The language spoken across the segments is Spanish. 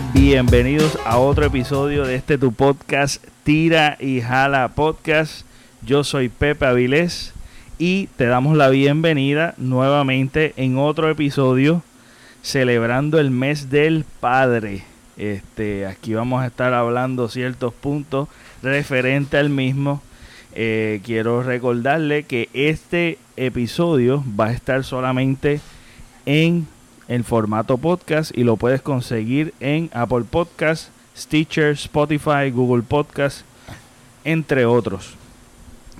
Bienvenidos a otro episodio de este tu podcast Tira y Jala Podcast. Yo soy Pepe Avilés y te damos la bienvenida nuevamente en otro episodio celebrando el mes del padre. Este, aquí vamos a estar hablando ciertos puntos referente al mismo. Eh, quiero recordarle que este episodio va a estar solamente en en formato podcast y lo puedes conseguir en Apple Podcast, Stitcher, Spotify, Google Podcast, entre otros.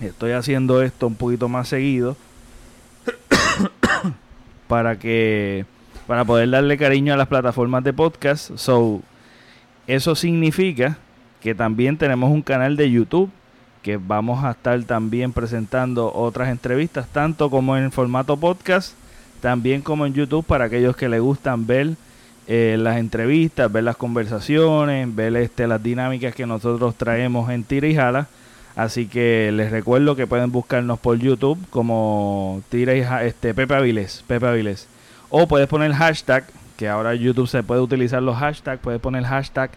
Estoy haciendo esto un poquito más seguido para que para poder darle cariño a las plataformas de podcast. So, eso significa que también tenemos un canal de YouTube que vamos a estar también presentando otras entrevistas, tanto como en formato podcast también como en YouTube para aquellos que les gustan ver eh, las entrevistas, ver las conversaciones, ver este, las dinámicas que nosotros traemos en Tira y Jala. Así que les recuerdo que pueden buscarnos por YouTube como Tira y Jala, este, Pepe Avilés, Pepe. O puedes poner hashtag, que ahora YouTube se puede utilizar los hashtags, puedes poner hashtag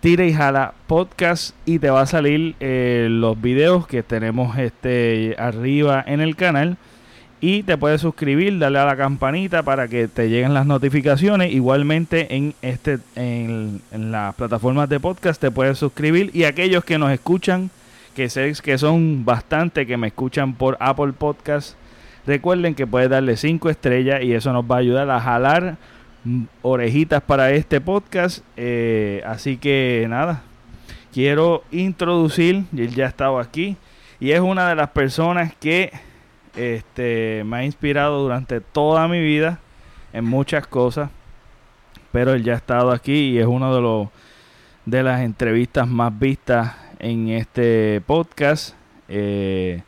Tira y Jala Podcast y te va a salir eh, los videos que tenemos este arriba en el canal y te puedes suscribir, darle a la campanita para que te lleguen las notificaciones. Igualmente en este en, las plataformas de podcast te puedes suscribir y aquellos que nos escuchan, que sé que son bastante que me escuchan por Apple Podcast, recuerden que puedes darle 5 estrellas y eso nos va a ayudar a jalar orejitas para este podcast. Eh, así que nada, quiero introducir, y él ya ha estado aquí y es una de las personas que este, me ha inspirado durante toda mi vida en muchas cosas, pero él ya ha estado aquí y es uno de los de las entrevistas más vistas en este podcast. Eh,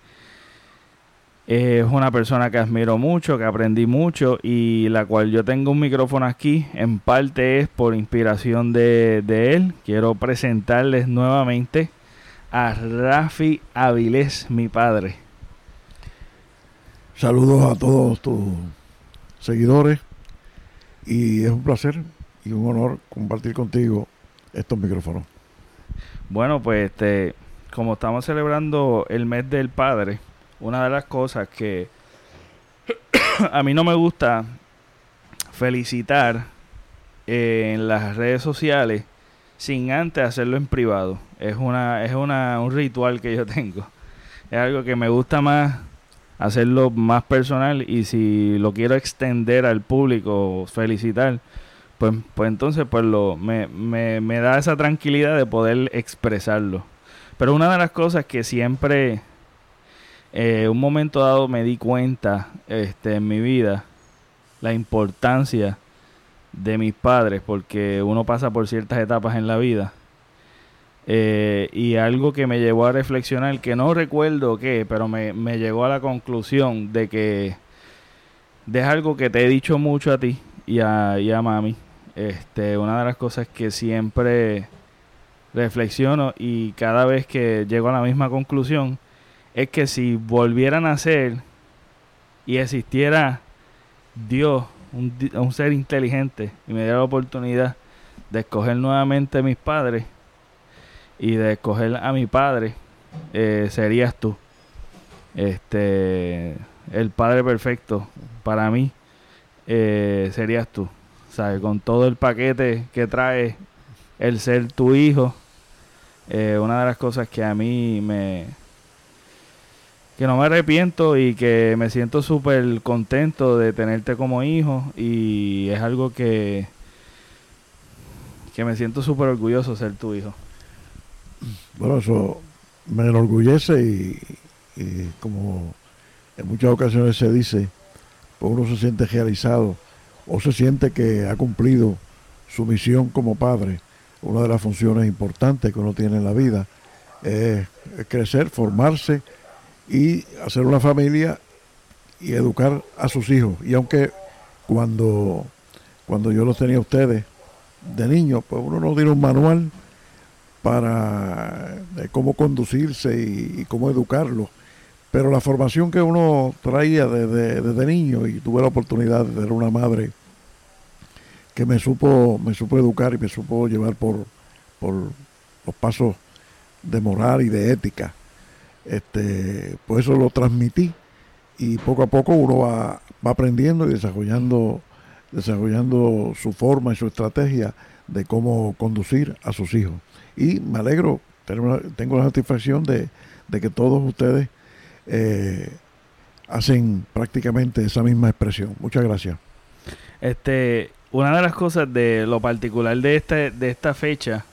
es una persona que admiro mucho, que aprendí mucho y la cual yo tengo un micrófono aquí, en parte es por inspiración de, de él. Quiero presentarles nuevamente a Rafi Avilés, mi padre. Saludos a todos tus seguidores y es un placer y un honor compartir contigo estos micrófonos. Bueno, pues este, como estamos celebrando el mes del padre, una de las cosas que a mí no me gusta felicitar en las redes sociales sin antes hacerlo en privado. Es una es una un ritual que yo tengo. Es algo que me gusta más hacerlo más personal y si lo quiero extender al público, felicitar, pues, pues entonces pues lo, me, me, me da esa tranquilidad de poder expresarlo. Pero una de las cosas que siempre, eh, un momento dado me di cuenta este, en mi vida, la importancia de mis padres, porque uno pasa por ciertas etapas en la vida eh, y algo que me llevó a reflexionar, que no recuerdo qué, pero me, me llegó a la conclusión de que de algo que te he dicho mucho a ti y a, y a mami. Este, una de las cosas que siempre reflexiono y cada vez que llego a la misma conclusión es que si volvieran a ser y existiera Dios, un, un ser inteligente, y me diera la oportunidad de escoger nuevamente a mis padres, y de escoger a mi padre, eh, serías tú. Este, el padre perfecto para mí eh, serías tú. ¿Sabes? Con todo el paquete que trae el ser tu hijo, eh, una de las cosas que a mí me, que no me arrepiento y que me siento súper contento de tenerte como hijo y es algo que que me siento súper orgulloso ser tu hijo. Bueno, eso me enorgullece y, como en muchas ocasiones se dice, pues uno se siente realizado o se siente que ha cumplido su misión como padre. Una de las funciones importantes que uno tiene en la vida es crecer, formarse y hacer una familia y educar a sus hijos. Y aunque cuando, cuando yo los tenía ustedes de niños, pues uno no tiene un manual para eh, cómo conducirse y, cómo educarlo. Pero la formación que uno traía desde, niño y tuve la oportunidad de tener una madre que me supo, me supo educar y me supo llevar por, por los pasos de moral y de ética. Este, pues eso lo transmití y poco a poco uno va, va aprendiendo y desarrollando, desarrollando su forma y su estrategia de cómo conducir a sus hijos. Y me alegro, tengo la satisfacción de, de que todos ustedes eh, hacen prácticamente esa misma expresión. Muchas gracias. Este, una de las cosas de lo particular de este, de esta fecha,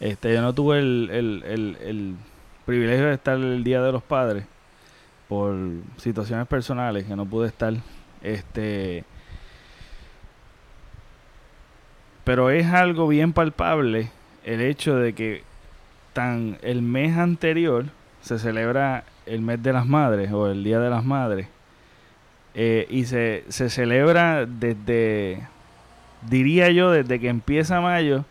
este, yo no tuve el, el, el privilegio de estar el Día de los Padres por situaciones personales que no pude estar. Este, pero es algo bien palpable el hecho de que tan el mes anterior se celebra el mes de las madres o el día de las madres eh, y se, se celebra desde diría yo desde que empieza mayo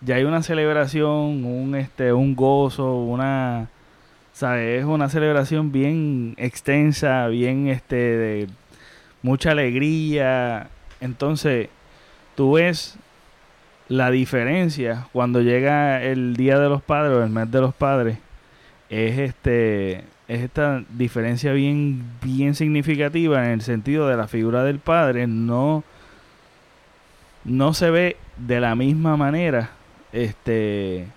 ya hay una celebración un este un gozo una sabes es una celebración bien extensa bien este de mucha alegría. Entonces tú ves la diferencia cuando llega el Día de los Padres o el mes de los padres es este es esta diferencia bien bien significativa en el sentido de la figura del padre no no se ve de la misma manera este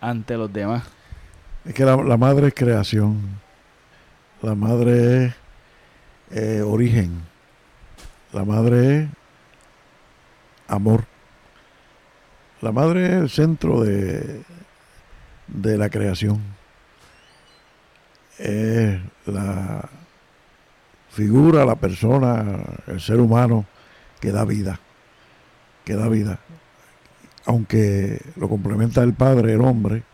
ante los demás. Es que la, madre es creación. La madre es eh, origen. La madre es amor la madre es el centro de, de la creación. Es la figura, la persona, el ser humano que da vida, que da vida. Aunque lo complementa el padre, el hombre,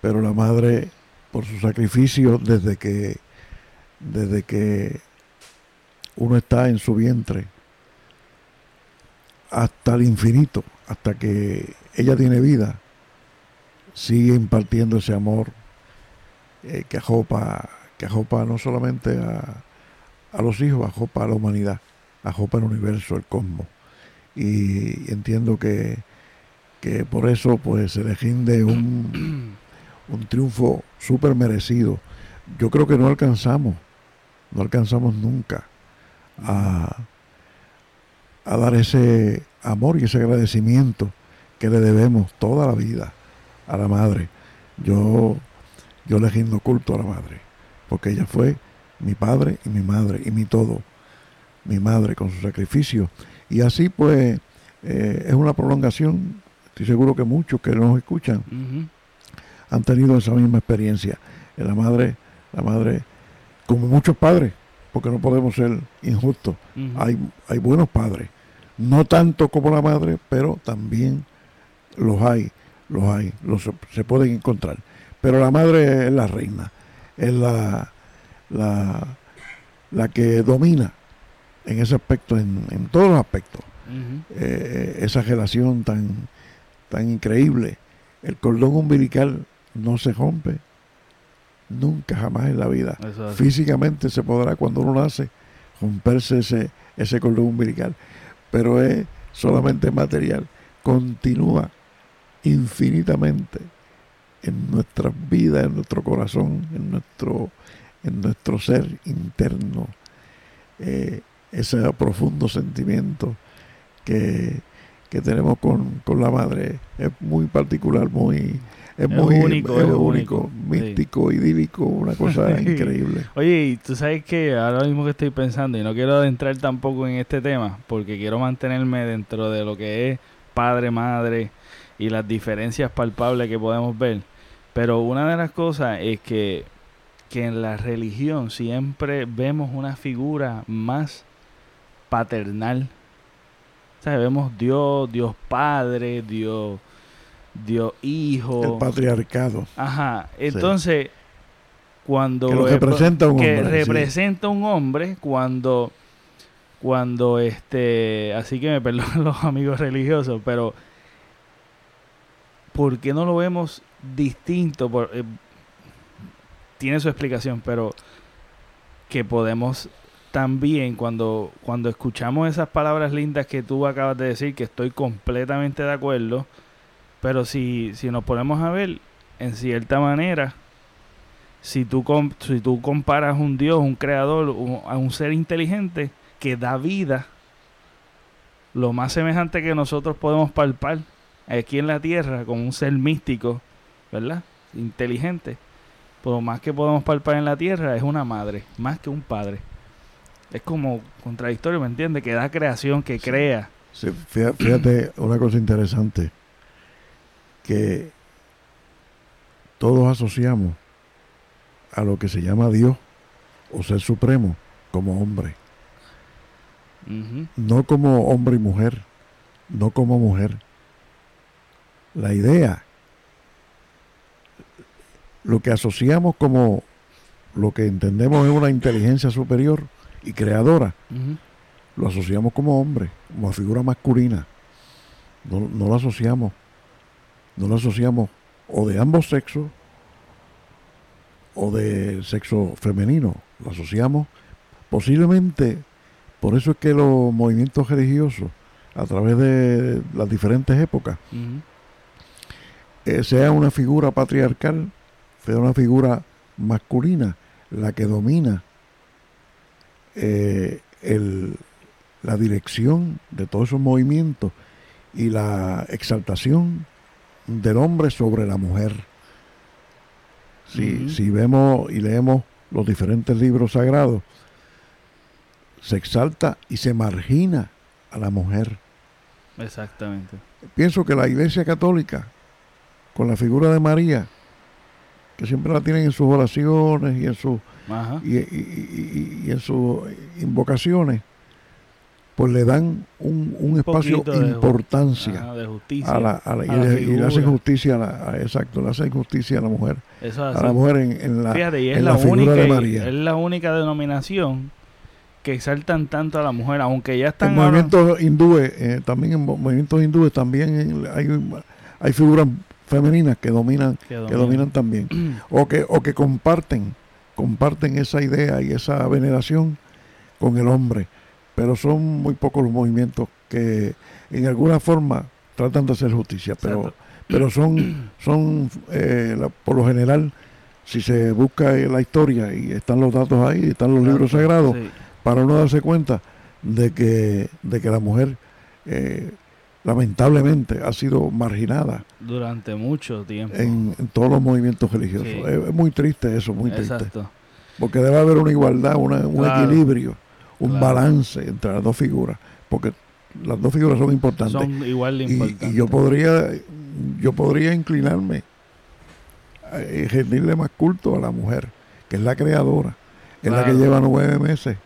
pero la madre, por su sacrificio desde que, desde que uno está en su vientre, hasta el infinito, hasta que ella tiene vida, sigue impartiendo ese amor eh, que ajopa, que ajopa no solamente a, a, los hijos, ajopa a la humanidad, ajopa el universo, el cosmos. Y, entiendo que, que, por eso pues se le rinde un, un triunfo súper merecido. Yo creo que no alcanzamos, no alcanzamos nunca a a dar ese amor y ese agradecimiento que le debemos toda la vida a la madre. Yo, yo le rindo culto a la madre, porque ella fue mi padre y mi madre y mi todo, mi madre con su sacrificio. Y así pues eh, es una prolongación, estoy seguro que muchos que nos escuchan han tenido esa misma experiencia. La madre, la madre, como muchos padres, porque no podemos ser injustos. hay, hay buenos padres, no tanto como la madre, pero también los hay, los hay, los se pueden encontrar. Pero la madre es la reina, es la, la, la que domina en ese aspecto, en, en todos los aspectos. Eh, esa relación tan, tan increíble. El cordón umbilical no se rompe Nunca, jamás en la vida. Físicamente se podrá, cuando uno nace, romperse ese, ese cordón umbilical. Pero es solamente material. Continúa infinitamente en nuestras vidas, en nuestro corazón, en nuestro, en nuestro ser interno. Eh, ese profundo sentimiento que, que tenemos con, con la madre es muy particular, muy es, muy único, es, único, místico, idílico, una cosa increíble. Oye, y tú sabes que ahora mismo que estoy pensando, y no quiero adentrar tampoco en este tema, porque quiero mantenerme dentro de lo que es padre, madre y las diferencias palpables que podemos ver. Pero una de las cosas es que, que en la religión siempre vemos una figura más paternal. Sea, vemos Dios, Dios Padre, Dios Dios hijo. El patriarcado. Ajá. Entonces, cuando... Que representa un que representa un hombre cuando... Cuando este... Así que me perdonan los amigos religiosos, pero... ¿Por qué no lo vemos distinto? Eh, tiene su explicación, pero que podemos también cuando, cuando escuchamos esas palabras lindas que tú acabas de decir, que estoy completamente de acuerdo, pero si, si nos ponemos a ver, en cierta manera, si tú, si tú comparas un Dios, un creador, a un ser inteligente que da vida, lo más semejante que nosotros podemos palpar aquí en la tierra, como un ser místico, ¿verdad? Inteligente. Lo más que podemos palpar en la tierra, es una madre, más que un padre. Es como contradictorio, ¿me entiendes? Que da creación, que crea. fíjate una cosa interesante, que todos asociamos a lo que se llama Dios o ser supremo como hombre. No como hombre y mujer, no como mujer. La idea, lo que asociamos como lo que entendemos es una inteligencia superior y creadora, lo asociamos como hombre, como figura masculina. No, no lo asociamos, no lo asociamos o de ambos sexos o de sexo femenino, lo asociamos posiblemente, por eso es que los movimientos religiosos, a través de las diferentes épocas, eh, sea una figura patriarcal, sea una figura masculina la que domina eh, la dirección de todos esos movimientos y la exaltación del hombre sobre la mujer. Si, si vemos y leemos los diferentes libros sagrados, se exalta y se margina a la mujer. Exactamente. Pienso que la Iglesia Católica, con la figura de María, que siempre la tienen en sus oraciones y en, su, y, en sus invocaciones, pues le dan un, espacio de importancia a la, y, le, hacen justicia a la, exacto, le hacen justicia a la mujer, a la mujer en, la, es la, figura de María. Es la única denominación que exaltan tanto a la mujer, aunque ya están... En movimientos hindúes, eh, también en movimientos hindúes también hay, hay figuras femeninas que dominan, que dominan, también, o que, o que comparten, comparten esa idea y esa veneración con el hombre, pero son muy pocos los movimientos que en alguna forma tratan de hacer justicia, pero, pero son, son eh, por lo general, si se busca la historia y están los datos ahí, están los libros sagrados, para uno darse cuenta de que, de que la mujer eh, lamentablemente ha sido marginada durante mucho tiempo en, todos los movimientos religiosos. Es, muy triste eso, muy triste. Porque debe haber una igualdad, un equilibrio, un balance entre las dos figuras, porque las dos figuras son importantes. Son igual de importantes. Y, yo podría yo podría inclinarme y rendirle más culto a la mujer, que es la creadora, es la que lleva nueve meses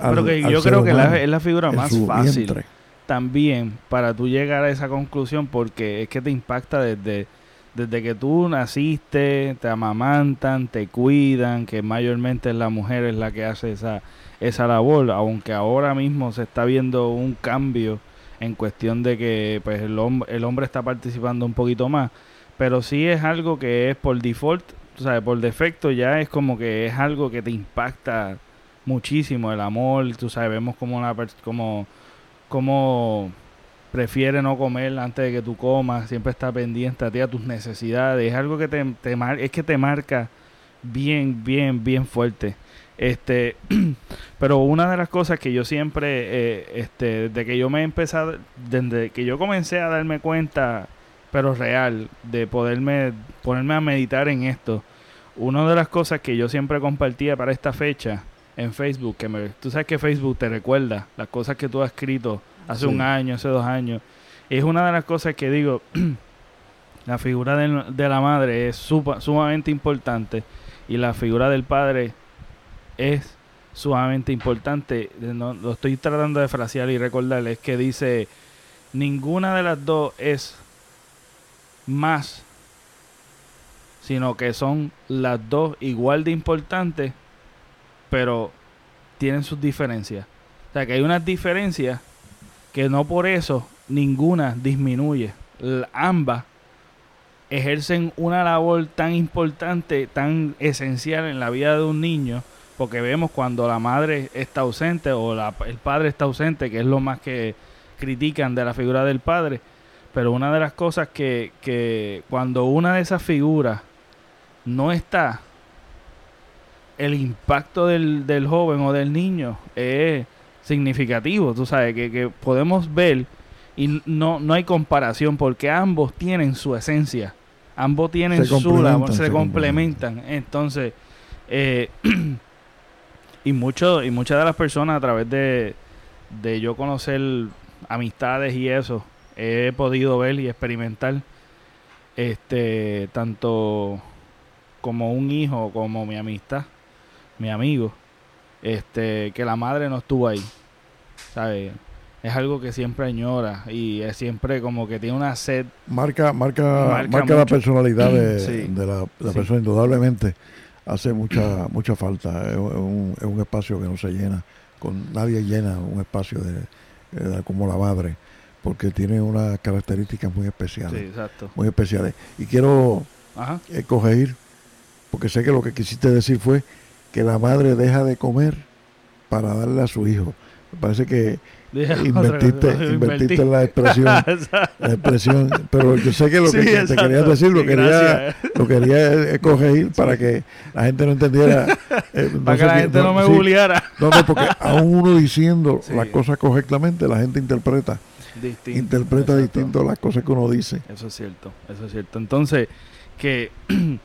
pero que yo creo que es la figura más fácil también para tú llegar a esa conclusión porque es que te impacta desde, desde que tú naciste, te amamantan, te cuidan, que mayormente la mujer es la que hace esa, esa labor, aunque ahora mismo se está viendo un cambio en cuestión de que pues el, el hombre está participando un poquito más, pero sí es algo que es por default, o sea, por defecto ya es como que es algo que te impacta muchísimo el amor, tú sabes, vemos como una como como prefiere no comer antes de que tú comas, siempre está pendiente a tus necesidades, es algo que te, te es que te marca bien, bien, bien fuerte. Este, pero una de las cosas que yo siempre, eh, este, desde que yo me he empezado, desde que yo comencé a darme cuenta, pero real, de poderme, ponerme a meditar en esto, una de las cosas que yo siempre compartía para esta fecha, en Facebook, que me, tú sabes que Facebook te recuerda las cosas que tú has escrito hace un año, hace dos años. Es una de las cosas que digo, la figura de, la madre es sumamente importante y la figura del padre es sumamente importante. No, lo estoy tratando de frasear y recordarles es que dice, ninguna de las dos es más, sino que son las dos igual de importantes pero tienen sus diferencias. O sea, que hay unas diferencias que no por eso ninguna disminuye. ambas ejercen una labor tan importante, tan esencial en la vida de un niño, porque vemos cuando la madre está ausente o el padre está ausente, que es lo más que critican de la figura del padre. Pero una de las cosas que, que cuando una de esas figuras no está, el impacto del, del joven o del niño es significativo, tú sabes, que, que podemos ver y no, no hay comparación porque ambos tienen su esencia, ambos tienen su labor, se, complementan. Entonces, eh, y, mucho, y muchas de las personas a través de, de yo conocer amistades y eso, he podido ver y experimentar este tanto como un hijo como mi amistad, mi amigo, este que la madre no estuvo ahí. ¿Sabes? Es algo que siempre añora y es siempre como que tiene una sed. Marca marca marca, la personalidad de, la, persona indudablemente hace mucha mucha falta. Es un, es un espacio que no se llena con nadie llena un espacio de como la madre, porque tiene unas características muy especiales. Muy especiales. Y quiero eh, corregir, porque sé que lo que quisiste decir fue que la madre deja de comer para darle a su hijo. Me parece que invertiste, la expresión, la expresión, pero yo sé que lo que te quería decir lo quería, lo quería corregir para que la gente no entendiera. Eh, para que la gente no, me bulliara. No, no, porque aún uno diciendo las cosas correctamente, la gente interpreta. interpreta distinto las cosas que uno dice. Eso es cierto, eso es cierto. Entonces, que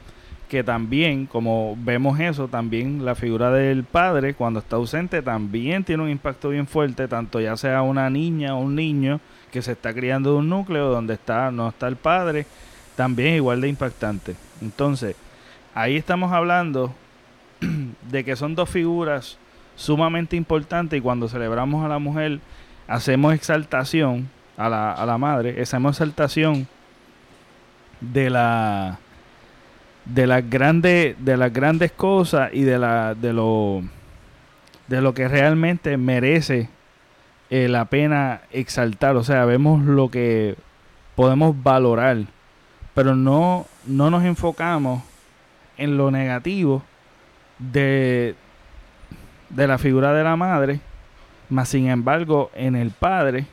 que también, como vemos eso, también la figura del padre, cuando está ausente, también tiene un impacto bien fuerte, tanto ya sea una niña o un niño que se está criando de un núcleo donde está, no está el padre, también igual de impactante. Entonces, ahí estamos hablando de que son dos figuras sumamente importantes y cuando celebramos a la mujer, hacemos exaltación a la, a la madre, hacemos exaltación de la de las grandes de las grandes cosas y de la de lo de lo que realmente merece eh, la pena exaltar. O sea vemos lo que podemos valorar pero no no nos enfocamos en lo negativo de de la figura de la madre más sin embargo en el padre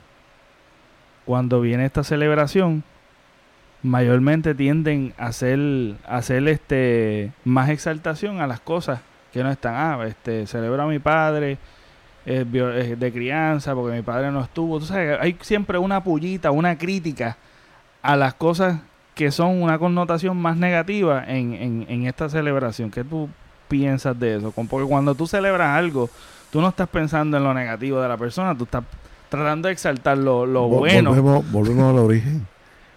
cuando viene esta celebración mayormente tienden a hacer, a hacer este, más exaltación a las cosas que no están. Ah, este, celebro a mi padre de crianza porque mi padre no estuvo. Tú sabes, hay siempre una pullita, una crítica a las cosas que son una connotación más negativa en, en, en esta celebración. ¿Qué tú piensas de eso? Porque cuando tú celebras algo, tú no estás pensando en lo negativo de la persona, tú estás tratando de exaltar lo, lo bueno. Volvemos, volvemos al origen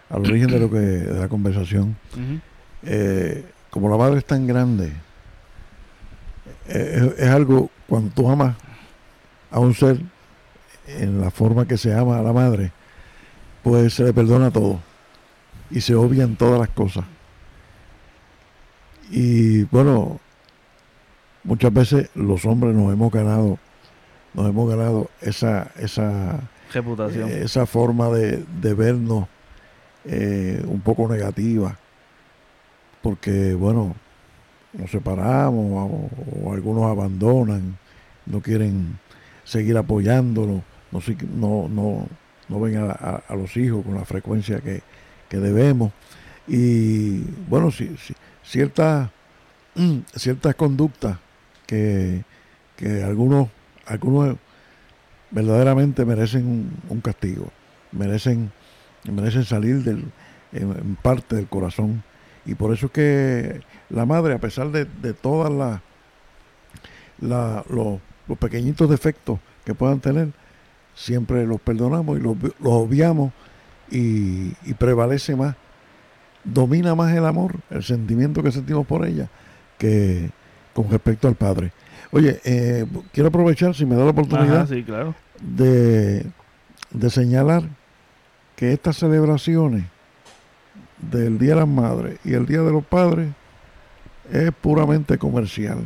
al origen de lo que de la conversación. Eh, como la madre es tan grande, eh, es, algo cuando tú amas a un ser en la forma que se ama a la madre, pues se le perdona todo y se obvian todas las cosas. Y bueno, muchas veces los hombres nos hemos ganado, nos hemos ganado esa, esa reputación, esa forma de, de vernos eh, un poco negativa, porque bueno, nos separamos o, algunos abandonan, no quieren seguir apoyándolo, no, no, no, no ven a, los hijos con la frecuencia que, debemos. Y bueno, si, ciertas, ciertas conductas que, que algunos, algunos verdaderamente merecen un castigo, merecen merecen salir del, en, parte del corazón. Y por eso es que la madre, a pesar de, de todas las la, los, pequeñitos defectos que puedan tener, siempre los perdonamos y los, obviamos y, prevalece más, domina más el amor, el sentimiento que sentimos por ella, que con respecto al Padre. Oye, eh, quiero aprovechar, si me da la oportunidad, claro. de, de señalar que estas celebraciones del Día de las Madres y el Día de los Padres es puramente comercial,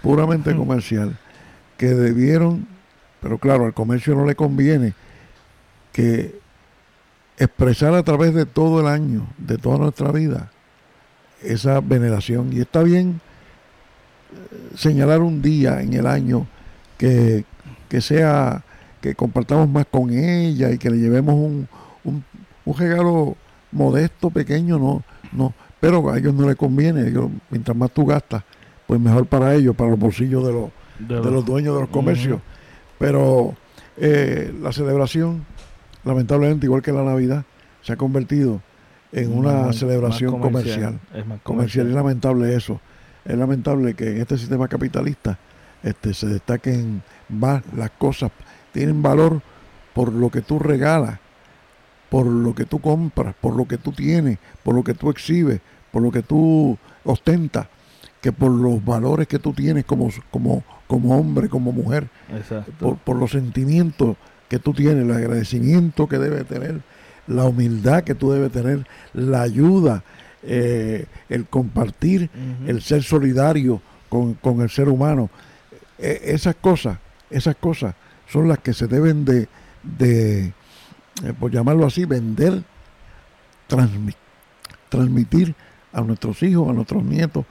puramente comercial, que debieron, pero claro, al comercio no le conviene que expresar a través de todo el año, de toda nuestra vida, esa veneración. Y está bien señalar un día en el año que, que sea que compartamos más con ella y que le llevemos un, un, un regalo modesto, pequeño, no, no, pero a ellos no les conviene, ellos, mientras más tú gastas, pues mejor para ellos, para los bolsillos de los, de, los dueños de los comercios. Pero eh, la celebración, lamentablemente, igual que la Navidad, se ha convertido en una celebración comercial. Es más comercial. Es lamentable eso. Es lamentable que en este sistema capitalista este, se destaquen más las cosas, tienen valor por lo que tú regalas, por lo que tú compras, por lo que tú tienes, por lo que tú exhibes, por lo que tú ostentas, que por los valores que tú tienes como, como, como hombre, como mujer, por, por, los sentimientos que tú tienes, el agradecimiento que debe tener, la humildad que tú debes tener, la ayuda, eh, el compartir, el ser solidario con, el ser humano. E, esas cosas, esas cosas son las que se deben de, de eh, por llamarlo así, vender, transmitir a nuestros hijos, a nuestros nietos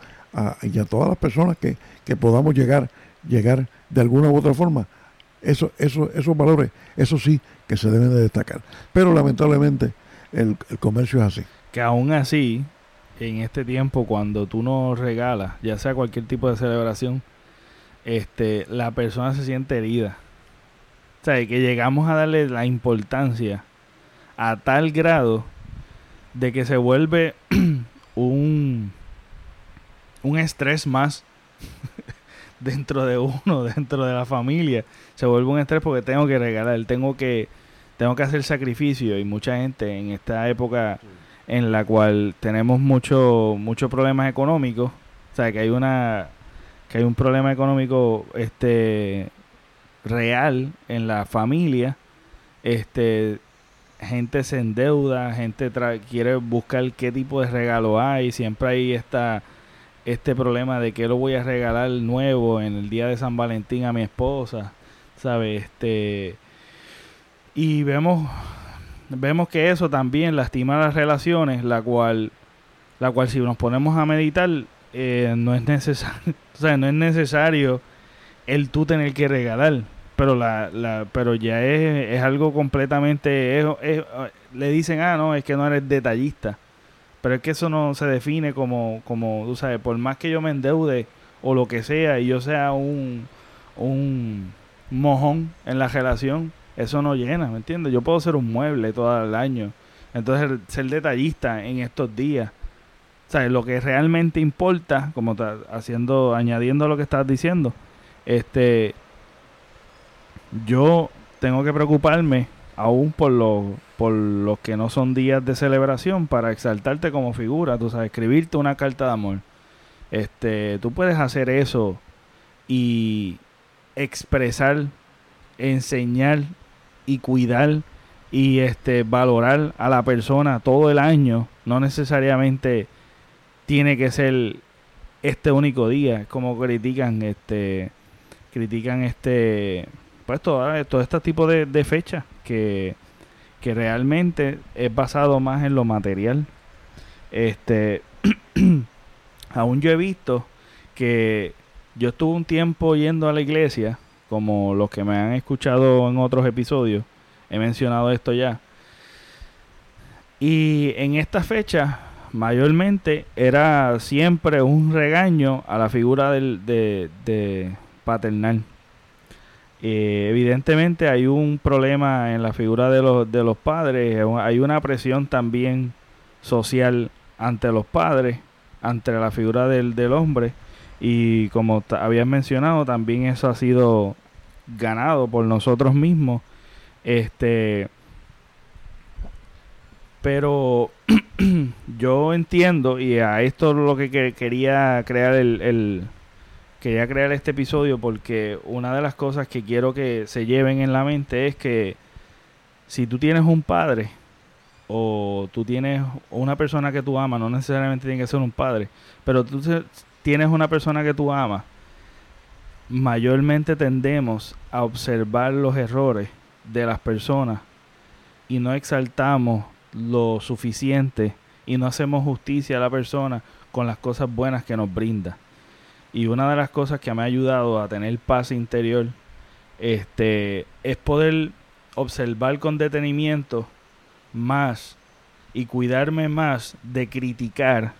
y a todas las personas que, que, podamos llegar, llegar de alguna u otra forma. Eso, eso, esos valores, eso sí que se deben de destacar. Pero lamentablemente el, el comercio es así. Que aún así, en este tiempo, cuando tú nos regalas, ya sea cualquier tipo de celebración, este, la persona se siente herida. O sea, que llegamos a darle la importancia a tal grado de que se vuelve un, un estrés más dentro de uno, dentro de la familia. Se vuelve un estrés porque tengo que regalar, tengo que, tengo que hacer sacrificio y mucha gente en esta época en la cual tenemos muchos problemas económicos, o sea, que hay una que hay un problema económico este real en la familia, este gente se endeuda, gente quiere buscar qué tipo de regalo hay, siempre hay esta este problema de que lo voy a regalar nuevo en el día de San Valentín a mi esposa, ¿sabes? Este y vemos vemos que eso también lastima las relaciones, la cual la cual si nos ponemos a meditar eh, no es necesario, o sea, no es necesario el tú tener que regalar pero la, la pero ya es, es algo completamente le dicen ah no es que no eres detallista pero es que eso no se define como como tú sabes por más que yo me endeude o lo que sea y yo sea un un mojón en la relación eso no llena me entiendes yo puedo ser un mueble todo el año. Entonces ser detallista en estos días sabes lo que realmente importa como está haciendo añadiendo lo que estás diciendo este yo tengo que preocuparme aún por los por los que no son días de celebración para exaltarte como figura, tú sabes, escribirte una carta de amor. Este, tú puedes hacer eso y expresar, enseñar y cuidar y este valorar a la persona todo el año, no necesariamente tiene que ser este único día, como critican este critican este pues todo, este tipo de, fechas que, que realmente es basado más en lo material. Este, aún yo he visto que yo estuve un tiempo yendo a la iglesia, como los que me han escuchado en otros episodios, he mencionado esto ya. Y en esta fecha, mayormente, era siempre un regaño a la figura del, de, de paternal. Eh, evidentemente hay un problema en la figura de los, de los padres, hay una presión también social ante los padres, ante la figura del, del hombre. Y como habías mencionado también eso ha sido ganado por nosotros mismos. Este pero yo entiendo y a esto es lo que, quería crear el quería crear este episodio porque una de las cosas que quiero que se lleven en la mente es que si tú tienes un padre o tú tienes una persona que tú amas, no necesariamente tiene que ser un padre, pero tú tienes una persona que tú amas, mayormente tendemos a observar los errores de las personas y no exaltamos lo suficiente y no hacemos justicia a la persona con las cosas buenas que nos brinda. Y una de las cosas que me ha ayudado a tener paz interior este, es poder observar con detenimiento más y cuidarme más de criticar,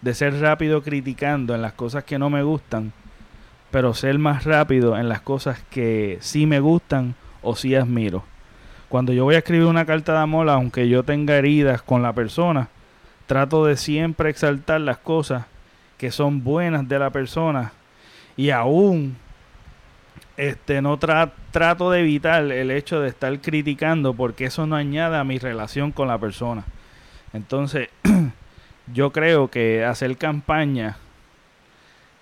de ser rápido criticando en las cosas que no me gustan, pero ser más rápido en las cosas que sí me gustan o sí admiro. Cuando yo voy a escribir una carta de amor, aunque yo tenga heridas con la persona, trato de siempre exaltar las cosas que son buenas de la persona y aún este no trato de evitar el hecho de estar criticando porque eso no añade a mi relación con la persona. Entonces, yo creo que hacer campaña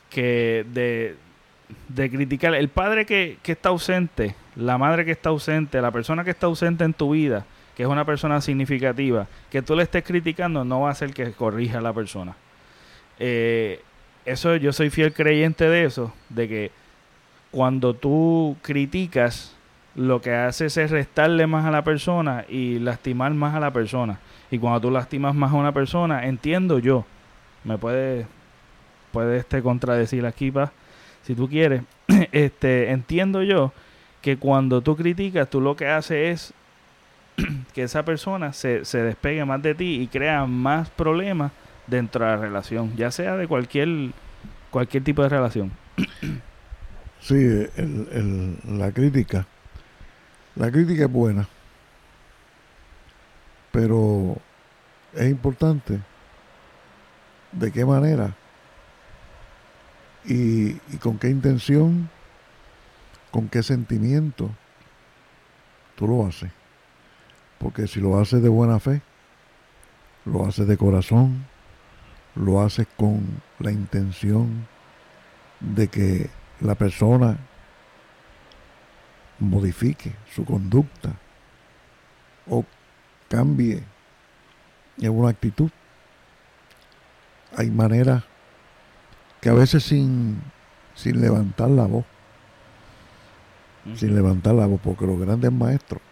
que de, de criticar el padre que, que está ausente, la madre que está ausente, la persona que está ausente en tu vida, que es una persona significativa, que tú le estés criticando no va a hacer que corrija a la persona. Eh, eso yo soy fiel creyente de eso, de que cuando tú criticas, lo que haces es restarle más a la persona y lastimar más a la persona. Y cuando tú lastimas más a una persona, entiendo yo, me puede, puede este contradecir aquí, pa, si tú quieres, este, entiendo yo que cuando tú criticas, tú lo que haces es que esa persona se, se despegue más de ti y crea más problemas dentro de la relación, ya sea de cualquier, cualquier tipo de relación. Sí, la crítica. La crítica es buena, pero es importante de qué manera y con qué intención, con qué sentimiento tú lo haces. Porque si lo haces de buena fe, lo haces de corazón, lo haces con la intención de que la persona modifique su conducta o cambie en una actitud. Hay maneras que a veces sin, sin levantar la voz, sin levantar la voz, porque los grandes maestros,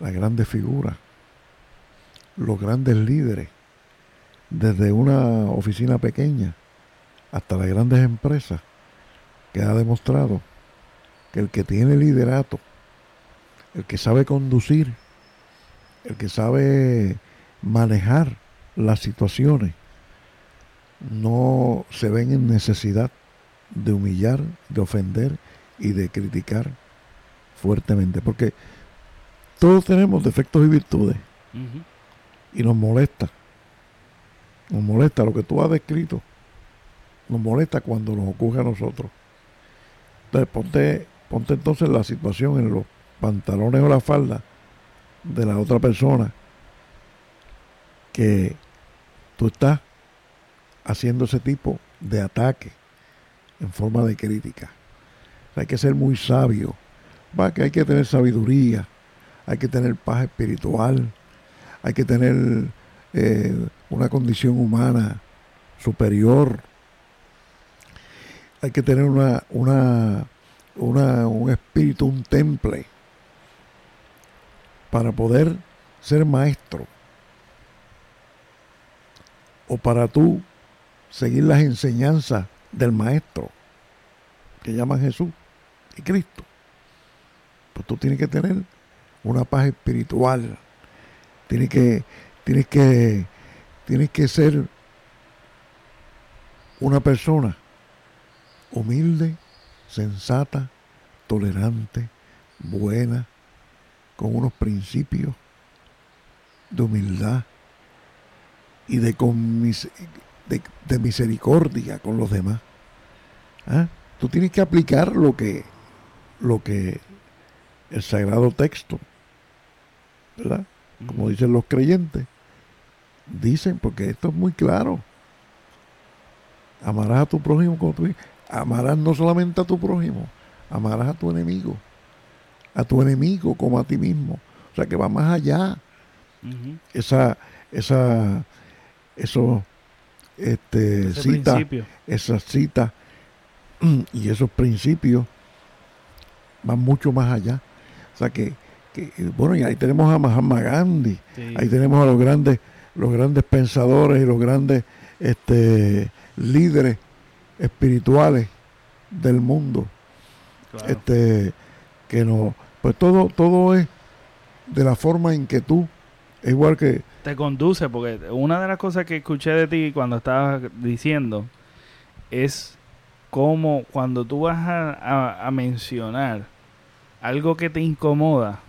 las grandes figuras, los grandes líderes, desde una oficina pequeña hasta las grandes empresas, que ha demostrado que el que tiene liderato, el que sabe conducir, el que sabe manejar las situaciones, no se ven en necesidad de humillar, de ofender y de criticar fuertemente, porque todos tenemos defectos y virtudes y nos molesta, nos molesta lo que tú has descrito, nos molesta cuando nos ocurre a nosotros. Entonces ponte, ponte entonces la situación en los pantalones o la falda de la otra persona que tú estás haciendo ese tipo de ataque en forma de crítica. hay que ser muy sabio. Va que hay que tener sabiduría, hay que tener paz espiritual, hay que tener eh, una condición humana superior hay que tener una, una, un espíritu, un temple para poder ser maestro o para tú seguir las enseñanzas del maestro que llaman Jesús y Cristo. Pues tú tienes que tener una paz espiritual. Tienes que, tienes que, tienes que ser una persona humilde, sensata, tolerante, buena, con unos principios de humildad y de, de, misericordia con los demás. ¿Ah? Tú tienes que aplicar lo que, lo que el sagrado texto, ¿verdad? Como dicen los creyentes, dicen, porque esto es muy claro. Amarás a tu prójimo como tú amarás no solamente a tu prójimo, amarás a tu enemigo, a tu enemigo como a ti mismo. O sea que va más allá. Esa, esa, eso, este, cita, esas citas y esos principios van mucho más allá. O sea que, bueno, y ahí tenemos a Mahatma Gandhi, ahí tenemos a los grandes, los grandes pensadores y los grandes este, líderes espirituales del mundo. Este, que no, pues todo, todo es de la forma en que tú, igual que... Te conduce, porque una de las cosas que escuché de ti cuando estabas diciendo es cómo cuando tú vas a, a mencionar algo que te incomoda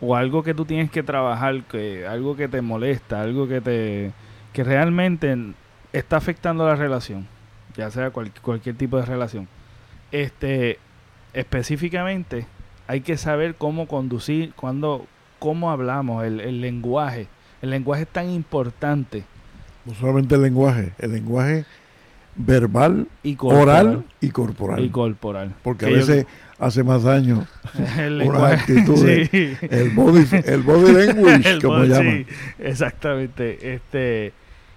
o algo que tú tienes que trabajar, que algo que te molesta, algo que te que realmente está afectando la relación, ya sea cualquier tipo de relación. Este específicamente hay que saber cómo conducir, cuando cómo hablamos, el, el lenguaje. El lenguaje es tan importante. No solamente el lenguaje, el lenguaje verbal, y oral y corporal. Y corporal. Porque a veces hace más daño una actitud, el, body, el body language, como llaman. exactamente. Este,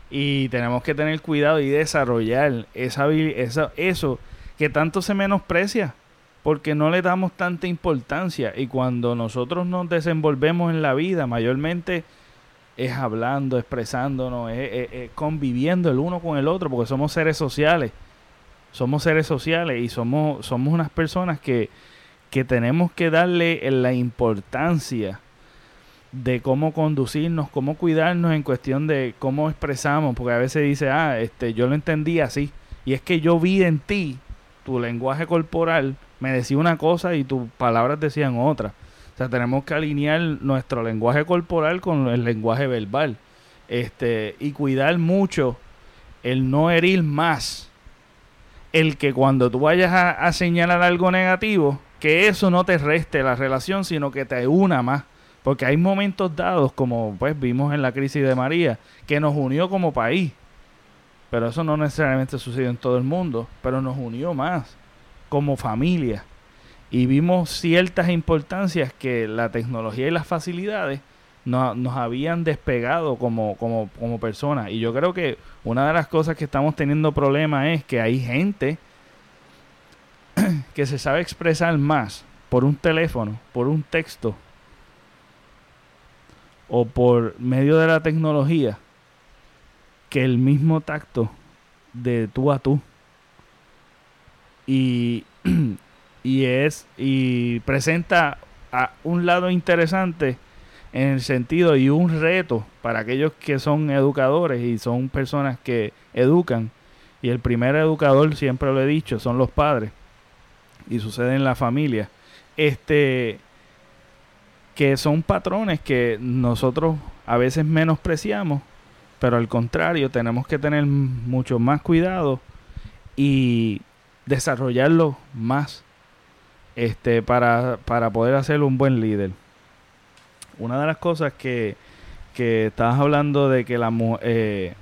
y tenemos que tener cuidado y desarrollar esa, esa, eso que tanto se menosprecia porque no le damos tanta importancia y cuando nosotros nos desenvolvemos en la vida mayormente es hablando, expresándonos, es, conviviendo el uno con el otro, porque somos seres sociales. Somos seres sociales y somos, somos unas personas que, que tenemos que darle la importancia de cómo conducirnos, cómo cuidarnos en cuestión de cómo expresamos, porque a veces dice, ah, este, yo lo entendí así, y es que yo vi en ti, tu lenguaje corporal me decía una cosa y tus palabras decían otra. O sea, tenemos que alinear nuestro lenguaje corporal con el lenguaje verbal. Este, y cuidar mucho el no herir más. El que cuando tú vayas a, señalar algo negativo, que eso no te reste la relación, sino que te una más. Porque hay momentos dados, como pues vimos en la crisis de María, que nos unió como país. Pero eso no necesariamente sucedió en todo el mundo, pero nos unió más como familia y vimos ciertas importancias que la tecnología y las facilidades nos habían despegado como, como, como personas. Y yo creo que una de las cosas que estamos teniendo problemas es que hay gente que se sabe expresar más por un teléfono, por un texto o por medio de la tecnología que el mismo tacto de tú a tú. Y y es y presenta a un lado interesante en el sentido y un reto para aquellos que son educadores y son personas que educan. Y el primer educador siempre lo he dicho son los padres. Y sucede en la familia. Este que son patrones que nosotros a veces menospreciamos pero al contrario tenemos que tener mucho más cuidado y desarrollarlo más este, para, para poder hacer un buen líder. Una de las cosas que, que estabas hablando de que la eh,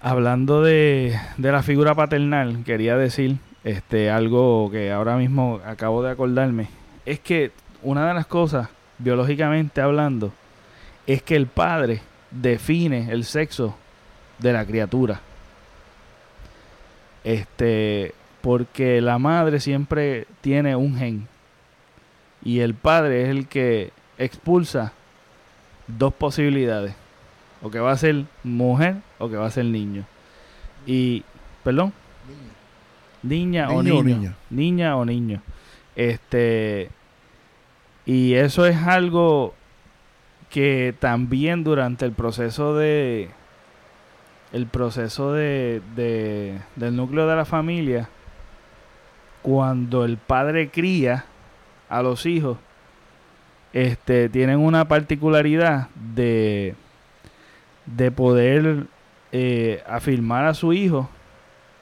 hablando de, de la figura paternal, quería decir este algo que ahora mismo acabo de acordarme, es que una de las cosas, biológicamente hablando, es que el padre define el sexo de la criatura. Este, porque la madre siempre tiene un gen. Y el padre es el que expulsa dos posibilidades, o que va a ser mujer o que va a ser niño. Y, perdón, niña, o niño, niña o niño. Este y eso es algo que también durante el proceso de el proceso de, de del núcleo de la familia cuando el padre cría a los hijos, este, tienen una particularidad de, de poder eh, afirmar a su hijo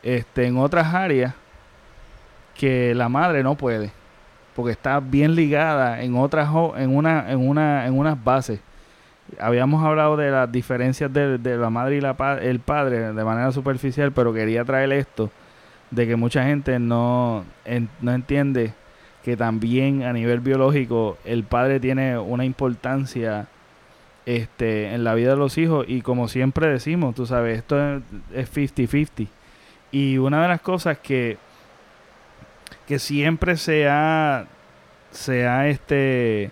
este, en otras áreas que la madre no puede, porque está bien ligada en otras en una en una en unas bases. Habíamos hablado de las diferencias de, de la madre y la, el padre de manera superficial, pero quería traer esto de que mucha gente no, no entiende que también a nivel biológico el padre tiene una importancia este, en la vida de los hijos y como siempre decimos, tú sabes, esto es 50-50. Y una de las cosas que, que siempre se ha, este,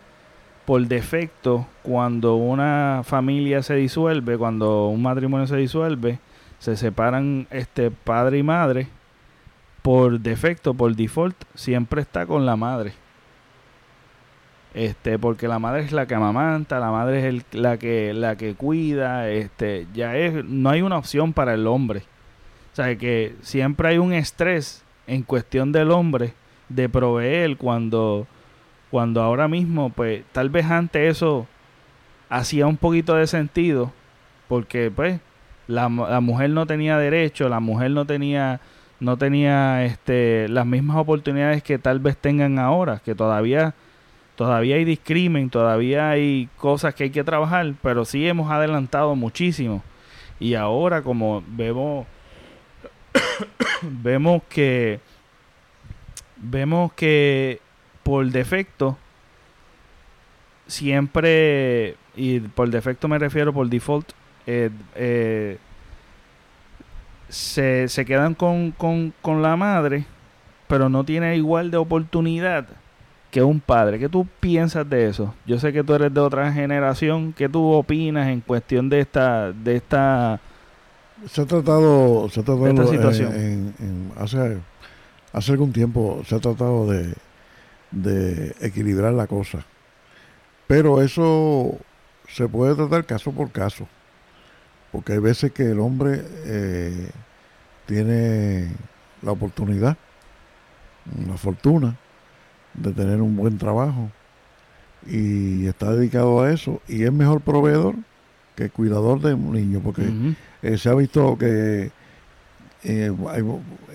por defecto, cuando una familia se disuelve, cuando un matrimonio se disuelve, se separan este padre y madre, por defecto, por default, siempre está con la madre. Este, porque la madre es la que amamanta, la madre es el, la que la que cuida, este, ya es no hay una opción para el hombre. O sea, que siempre hay un estrés en cuestión del hombre de proveer cuando cuando ahora mismo pues tal vez antes eso hacía un poquito de sentido porque pues la, la mujer no tenía derecho, la mujer no tenía no tenía este las mismas oportunidades que tal vez tengan ahora, que todavía todavía hay discrimen, todavía hay cosas que hay que trabajar, pero sí hemos adelantado muchísimo. Y ahora como vemos vemos que vemos que por defecto siempre y por defecto me refiero por default eh, eh, se, se, quedan con, con, con la madre pero no tiene igual de oportunidad que un padre. ¿Qué tú piensas de eso? Yo sé que tú eres de otra generación. ¿Qué tú opinas en cuestión de esta de esta se ha tratado se ha tratado esta situación? En, hace hace algún tiempo se ha tratado de, de equilibrar la cosa. Pero eso se puede tratar caso por caso. Porque hay veces que el hombre eh, tiene la oportunidad, la fortuna de tener un buen trabajo y está dedicado a eso y es mejor proveedor que cuidador de un niño porque eh, se ha visto que eh,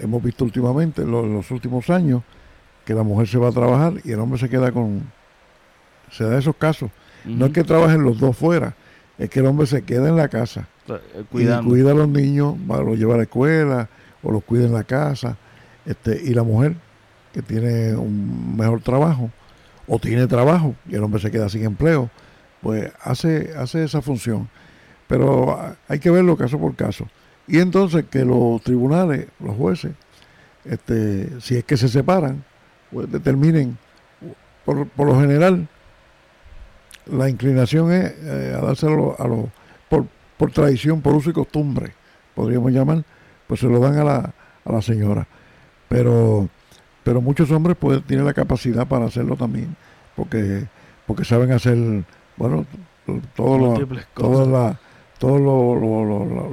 hemos visto últimamente en los, últimos años que la mujer se va a trabajar y el hombre se queda con se da esos casos. No es que trabajen los dos fuera es que el hombre se queda en la casa eh, y cuida a los niños los lleva a la escuela o los cuida en la casa este y la mujer que tiene un mejor trabajo o tiene trabajo y el hombre se queda sin empleo, pues hace, hace esa función. Pero hay que verlo caso por caso. Y entonces que los tribunales, los jueces, este, si es que se separan, pues determinen, por, por lo general, la inclinación es eh, a dárselo a los, por, por tradición, por uso y costumbre, podríamos llamar, pues se lo dan a la, a la señora. Pero pero muchos hombres pues tienen la capacidad para hacerlo también, porque porque saben hacer, bueno, todos los, todos todos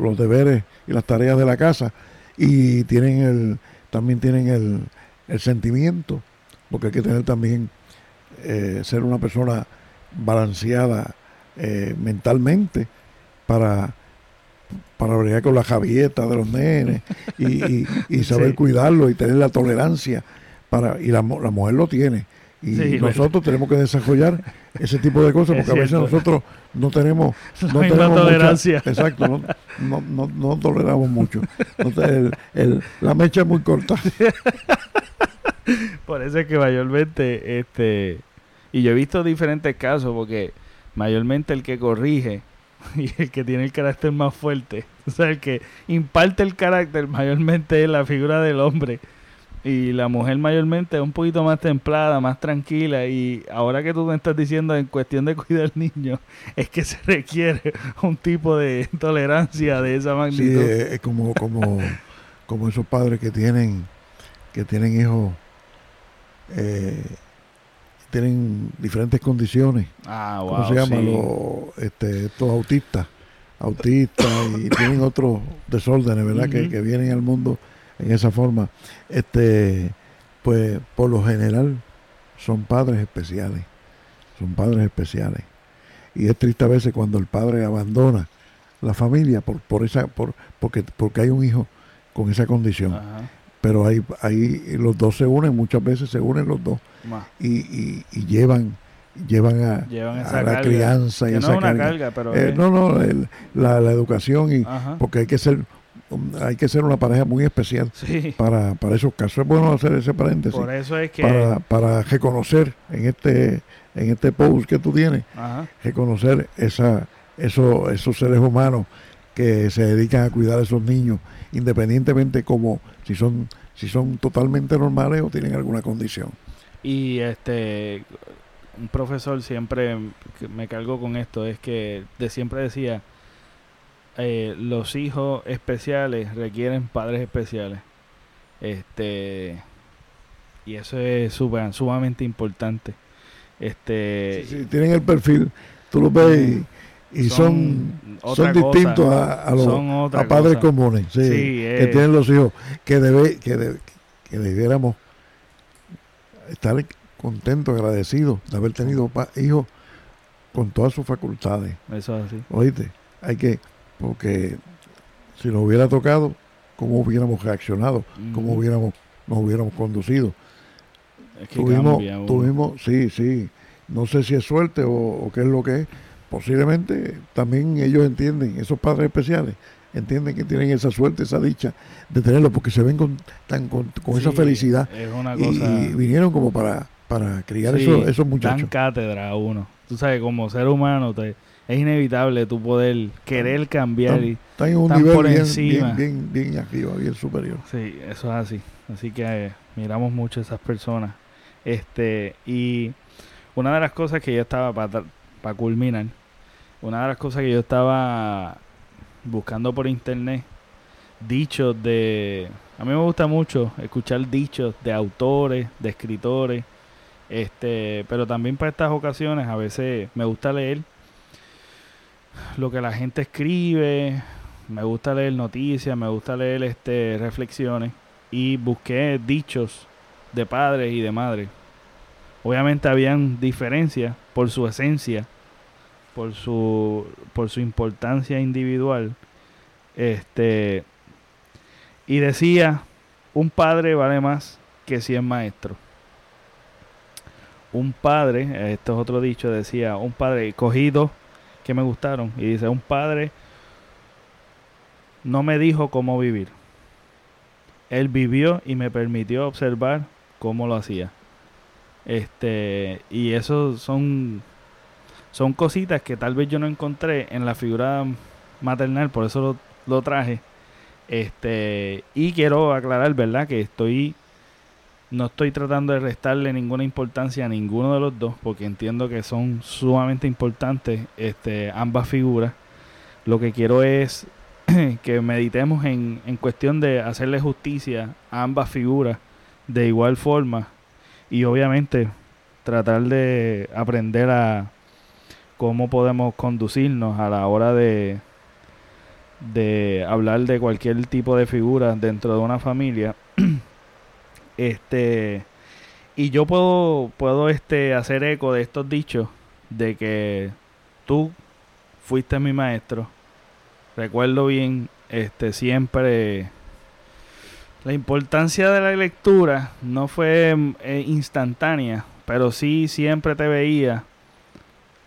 los deberes y las tareas de la casa y tienen el también tienen el, el sentimiento, porque hay que tener también eh, ser una persona balanceada eh, mentalmente para para bregar con la javieta de los nenes y, y, saber cuidarlo y tener la tolerancia para y la, la mujer lo tiene. Y nosotros tenemos que desarrollar ese tipo de cosas porque a veces nosotros no tenemos no, tenemos tolerancia. Exacto no, no, no, toleramos mucho. El, la mecha es muy corta. Por eso es que mayormente este y yo he visto diferentes casos porque mayormente el que corrige y el que tiene el carácter más fuerte o sea el que imparte el carácter mayormente es la figura del hombre y la mujer mayormente es un poquito más templada, más tranquila y ahora que tú me estás diciendo en cuestión de cuidar niños es que se requiere un tipo de tolerancia de esa magnitud. Sí, es como como como esos padres que tienen que tienen hijos eh, tienen diferentes condiciones. Ah, wow, ¿Cómo se llama? Los, este, estos autistas, autistas y tienen otros desórdenes, ¿verdad? que, que vienen al mundo en esa forma, este, pues por lo general son padres especiales, son padres especiales. Y es triste a veces cuando el padre abandona la familia por, por esa, por, porque, porque hay un hijo con esa condición. Pero ahí, ahí los dos se unen, muchas veces se unen los dos y, y, llevan llevan a, la crianza y esa no carga. Eh, no, no, la, la, educación y porque hay que ser hay que ser una pareja muy especial para, para esos casos. Es bueno hacer ese paréntesis. Por eso es que... Para, para reconocer en este, en este post que tú tienes, reconocer esa, eso, esos seres humanos que se dedican a cuidar a esos niños, independientemente como si son, si son totalmente normales o tienen alguna condición. Y este un profesor siempre me cargó con esto, es que de siempre decía, eh, los hijos especiales requieren padres especiales. Este y eso es super, sumamente importante. Este sí, tienen el perfil, tú lo ves y, son, son, distintos a, los a padres comunes, sí, que tienen los hijos que debe que, que debiéramos estar contentos, agradecidos de haber tenido hijos con todas sus facultades. Eso es así. Oíste, hay que, porque si nos hubiera tocado, ¿cómo hubiéramos reaccionado? ¿Cómo hubiéramos, nos hubiéramos conducido? Es que tuvimos, tuvimos, sí, sí, no sé si es suerte o, qué es lo que es. Posiblemente también ellos entienden, esos padres especiales, entienden que tienen esa suerte, esa dicha de tenerlo, porque se ven con, tan, con, esa felicidad. y, vinieron como para, para criar esos, esos muchachos. Dan cátedra a uno. Tú sabes, como ser humano, te, es inevitable tu poder querer cambiar y están en un nivel por bien, encima. Bien, bien, bien, arriba, bien superior. Sí, eso es así. Así que eh, miramos mucho a esas personas. Este, y una de las cosas que yo estaba para culminar, una de las cosas que yo estaba buscando por internet, dichos de a mí me gusta mucho escuchar dichos de autores, de escritores, este, pero también para estas ocasiones a veces me gusta leer lo que la gente escribe, me gusta leer noticias, me gusta leer este reflexiones y busqué dichos de padres y de madres. Obviamente habían diferencias por su esencia, por su por su importancia individual. Este y decía, un padre vale más que cien maestros. Un padre, esto es otro dicho, decía, un padre cogido que me gustaron. Y dice, un padre no me dijo cómo vivir. Él vivió y me permitió observar cómo lo hacía. Este, y eso son, son cositas que tal vez yo no encontré en la figura maternal, por eso lo, lo traje. Este, y quiero aclarar, ¿verdad? Que estoy no estoy tratando de restarle ninguna importancia a ninguno de los dos, porque entiendo que son sumamente importantes este, ambas figuras. Lo que quiero es que meditemos en, en cuestión de hacerle justicia a ambas figuras de igual forma y obviamente tratar de aprender a cómo podemos conducirnos a la hora de, de hablar de cualquier tipo de figura dentro de una familia Este, y yo puedo, puedo este, hacer eco de estos dichos de que tú fuiste mi maestro. Recuerdo bien, este, siempre la importancia de la lectura no fue eh, instantánea, pero sí siempre te veía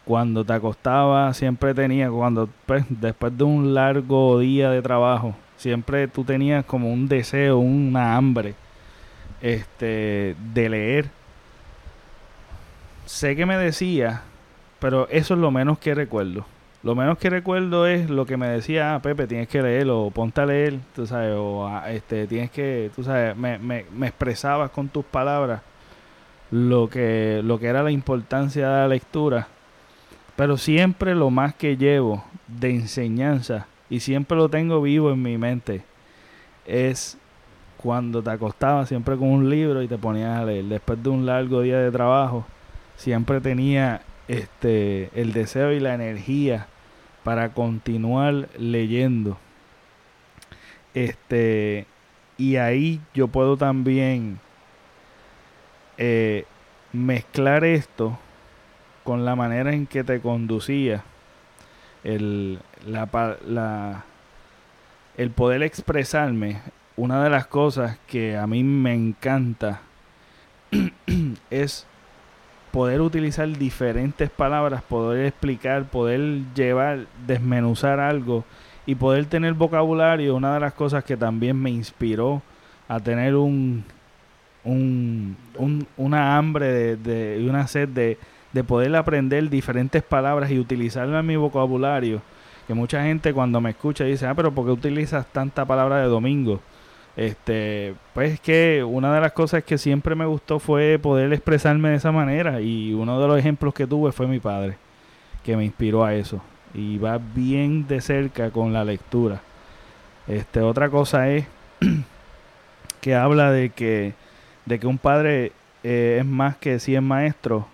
cuando te acostaba, siempre tenía, cuando pues, después de un largo día de trabajo, siempre tú tenías como un deseo, una hambre este, de leer. Sé que me decía, pero eso es lo menos que recuerdo. Lo menos que recuerdo es lo que me decía, ah, Pepe, tienes que leer o ponte a leer, tú sabes, o ah, este, tienes que, tú sabes, me, me, me expresabas con tus palabras lo que, lo que era la importancia de la lectura. Pero siempre lo más que llevo de enseñanza, y siempre lo tengo vivo en mi mente, es cuando te acostabas siempre con un libro y te ponías a leer. Después de un largo día de trabajo, siempre tenía este el deseo y la energía para continuar leyendo. Este y ahí yo puedo también eh, mezclar esto con la manera en que te conducía el, la, el poder expresarme una de las cosas que a mí me encanta es poder utilizar diferentes palabras, poder explicar, poder llevar, desmenuzar algo y poder tener vocabulario. Una de las cosas que también me inspiró a tener un, un, una hambre de, y una sed de, de poder aprender diferentes palabras y utilizarlas en mi vocabulario. Que mucha gente cuando me escucha dice, ah, pero ¿por qué utilizas tanta palabra de domingo? Este, pues que una de las cosas que siempre me gustó fue poder expresarme de esa manera y uno de los ejemplos que tuve fue mi padre, que me inspiró a eso. y va bien de cerca con la lectura. Este, otra cosa es que habla de que, de que un padre eh, es más que 100 maestros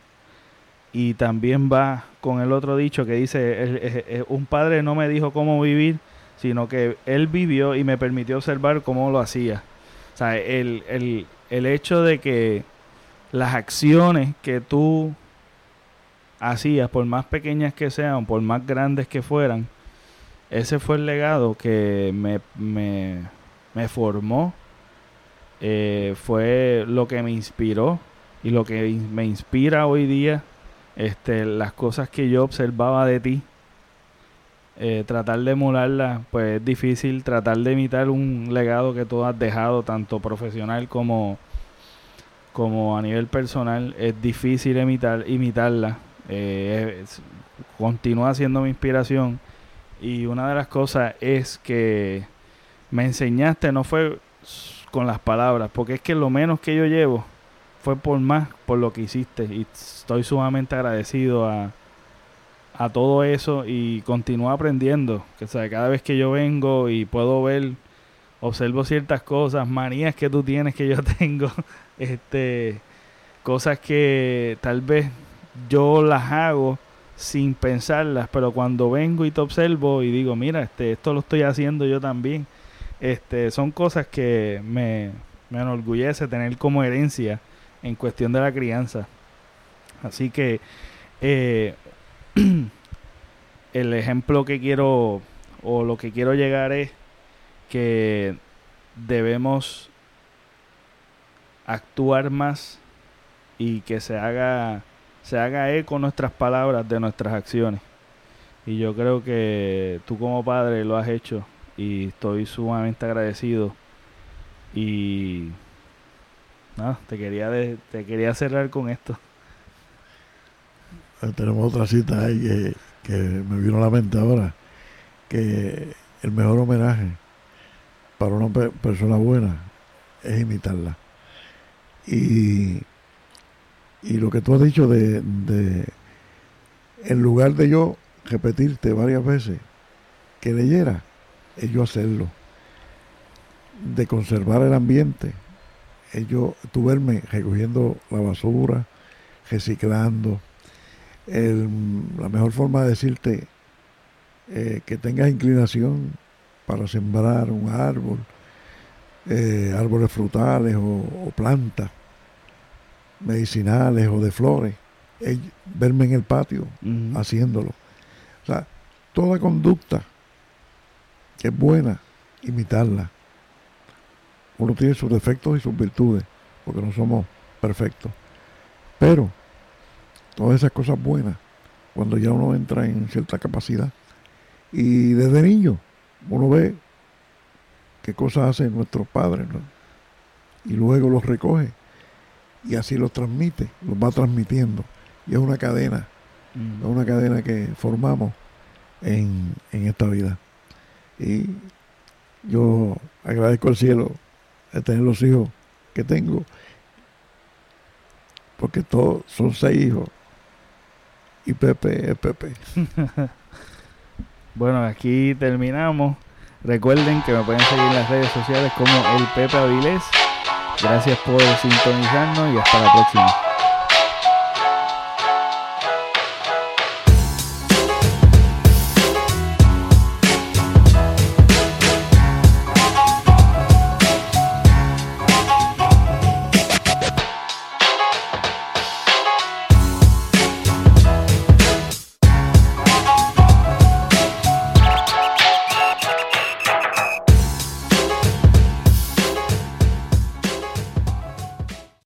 y también va con el otro dicho que dice, un padre no me dijo cómo vivir, sino que él vivió y me permitió observar cómo lo hacía. O sea, el, el, el hecho de que las acciones que tú hacías, por más pequeñas que sean, por más grandes que fueran, ese fue el legado que me, me, me formó, eh, fue lo que me inspiró y lo que me inspira hoy día, este, las cosas que yo observaba de ti. Eh, tratar de emularlas, pues es difícil. Tratar de imitar un legado que tú has dejado, tanto profesional como, como a nivel personal, es difícil imitar, imitarla. Eh, continúa siendo mi inspiración. Y una de las cosas es que me enseñaste, no fue con las palabras, porque es que lo menos que yo llevo fue por más por lo que hiciste. Y estoy sumamente agradecido a, a todo eso y continúo aprendiendo. Que sea, cada vez que yo vengo y puedo ver, observo ciertas cosas, manías que tú tienes que yo tengo, este, cosas que tal vez yo las hago sin pensarlas, pero cuando vengo y te observo y digo, mira, este, esto lo estoy haciendo yo también, este, son cosas que me, me enorgullece tener como herencia en cuestión de la crianza. Así que eh, el ejemplo que quiero o lo que quiero llegar es que debemos actuar más y que se haga se haga eco nuestras palabras de nuestras acciones. Y yo creo que tú como padre lo has hecho y estoy sumamente agradecido. Y nada, te quería te quería cerrar con esto. Eh, tenemos otra cita ahí que, me vino a la mente ahora, que el mejor homenaje para una persona buena es imitarla. Y y lo que tú has dicho de, en lugar de yo repetirte varias veces que leyera, es yo hacerlo. De conservar el ambiente, yo, tú verme recogiendo la basura, reciclando. la mejor forma de decirte eh, que tengas inclinación para sembrar un árbol, eh, árboles frutales o plantas medicinales o de flores, es verme en el patio haciéndolo. O sea, toda conducta que es buena, imitarla. Uno tiene sus defectos y sus virtudes, porque no somos perfectos. Pero todas esas cosas buenas, cuando ya uno entra en cierta capacidad, y desde niño uno ve qué cosas hacen nuestros padres, y luego los recoge y así lo transmite, lo va transmitiendo. Y es una cadena, mm. es una cadena que formamos en, en esta vida. Y yo agradezco al cielo de tener los hijos que tengo, porque todos son seis hijos. Y Pepe es Pepe. bueno, aquí terminamos. Recuerden que me pueden seguir en las redes sociales como el Pepe Avilés. Gracias por sintonizarnos y hasta la próxima.